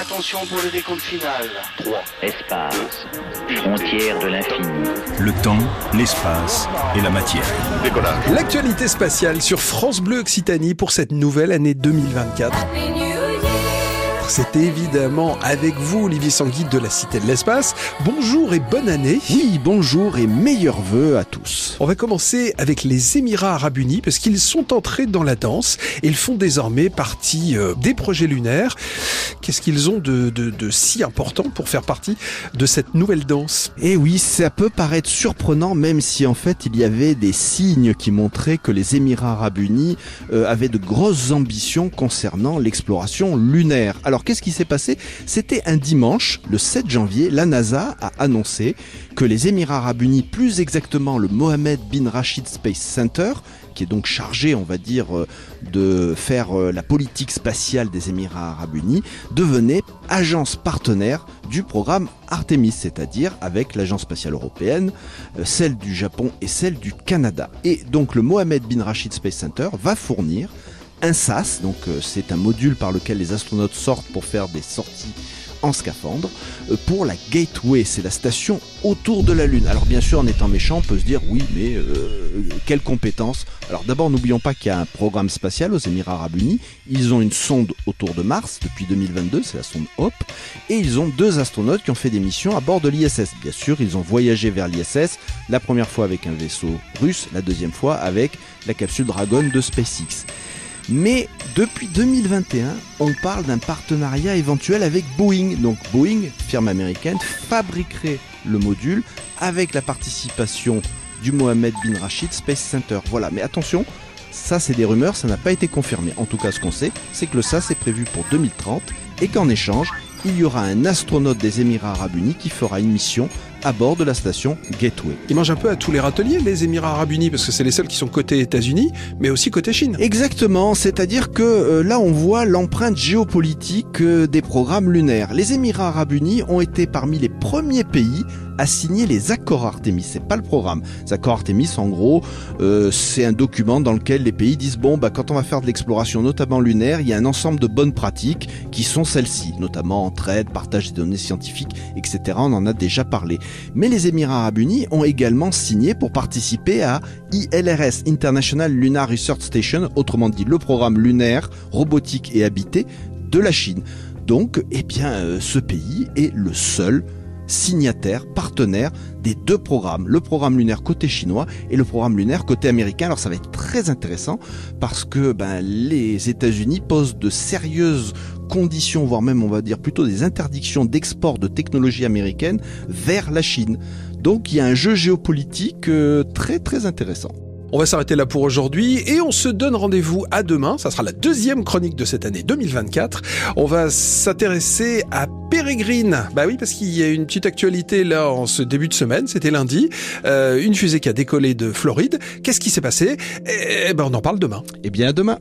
Attention pour le décompte final. 3. Espace. Frontière de l'infini. Le temps, l'espace et la matière. Décollage. L'actualité spatiale sur France Bleu Occitanie pour cette nouvelle année 2024. C'est évidemment avec vous, Olivier Sanguy de la Cité de l'Espace. Bonjour et bonne année. Oui, bonjour et meilleurs vœux à tous. On va commencer avec les Émirats Arabes Unis parce qu'ils sont entrés dans la danse et ils font désormais partie euh, des projets lunaires. Qu'est-ce qu'ils ont de, de, de, si important pour faire partie de cette nouvelle danse? Eh oui, ça peut paraître surprenant même si en fait il y avait des signes qui montraient que les Émirats Arabes Unis euh, avaient de grosses ambitions concernant l'exploration lunaire. Alors qu'est-ce qui s'est passé? C'était un dimanche, le 7 janvier, la NASA a annoncé que les Émirats Arabes Unis, plus exactement le Mohammed bin Rashid Space Center, qui est donc chargé, on va dire, euh, de faire euh, la politique spatiale des Émirats Arabes Unis, devenait agence partenaire du programme Artemis, c'est-à-dire avec l'agence spatiale européenne, euh, celle du Japon et celle du Canada. Et donc le Mohammed bin Rashid Space Center va fournir un SAS, donc c'est un module par lequel les astronautes sortent pour faire des sorties en scaphandre pour la Gateway, c'est la station autour de la Lune. Alors bien sûr, en étant méchant, on peut se dire oui, mais euh, quelles compétences Alors d'abord, n'oublions pas qu'il y a un programme spatial aux Émirats Arabes Unis. Ils ont une sonde autour de Mars depuis 2022, c'est la sonde HOP, et ils ont deux astronautes qui ont fait des missions à bord de l'ISS. Bien sûr, ils ont voyagé vers l'ISS, la première fois avec un vaisseau russe, la deuxième fois avec la capsule Dragon de SpaceX. Mais depuis 2021, on parle d'un partenariat éventuel avec Boeing. Donc Boeing, firme américaine, fabriquerait le module avec la participation du Mohammed bin Rashid Space Center. Voilà, mais attention, ça c'est des rumeurs, ça n'a pas été confirmé. En tout cas, ce qu'on sait, c'est que le SAS est prévu pour 2030 et qu'en échange, il y aura un astronaute des Émirats Arabes Unis qui fera une mission à bord de la station Gateway. Ils mangent un peu à tous les râteliers, les Émirats Arabes Unis, parce que c'est les seuls qui sont côté États-Unis, mais aussi côté Chine. Exactement, c'est-à-dire que euh, là on voit l'empreinte géopolitique euh, des programmes lunaires. Les Émirats Arabes Unis ont été parmi les premiers pays à signer les accords Artemis. C'est pas le programme. Les accords Artemis, en gros, euh, c'est un document dans lequel les pays disent bon, bah quand on va faire de l'exploration, notamment lunaire, il y a un ensemble de bonnes pratiques qui sont celles-ci, notamment entraide, partage des données scientifiques, etc. On en a déjà parlé. Mais les Émirats Arabes Unis ont également signé pour participer à ILRS, International Lunar Research Station, autrement dit le programme lunaire, robotique et habité de la Chine. Donc, eh bien, euh, ce pays est le seul signataire, partenaire des deux programmes, le programme lunaire côté chinois et le programme lunaire côté américain. Alors ça va être très intéressant parce que ben, les États-Unis posent de sérieuses conditions, voire même on va dire plutôt des interdictions d'export de technologies américaines vers la Chine. Donc il y a un jeu géopolitique euh, très très intéressant. On va s'arrêter là pour aujourd'hui et on se donne rendez-vous à demain. Ça sera la deuxième chronique de cette année 2024. On va s'intéresser à Pérégrine. Bah oui, parce qu'il y a une petite actualité là en ce début de semaine. C'était lundi. Euh, une fusée qui a décollé de Floride. Qu'est-ce qui s'est passé? Eh ben, on en parle demain. Eh bien, à demain.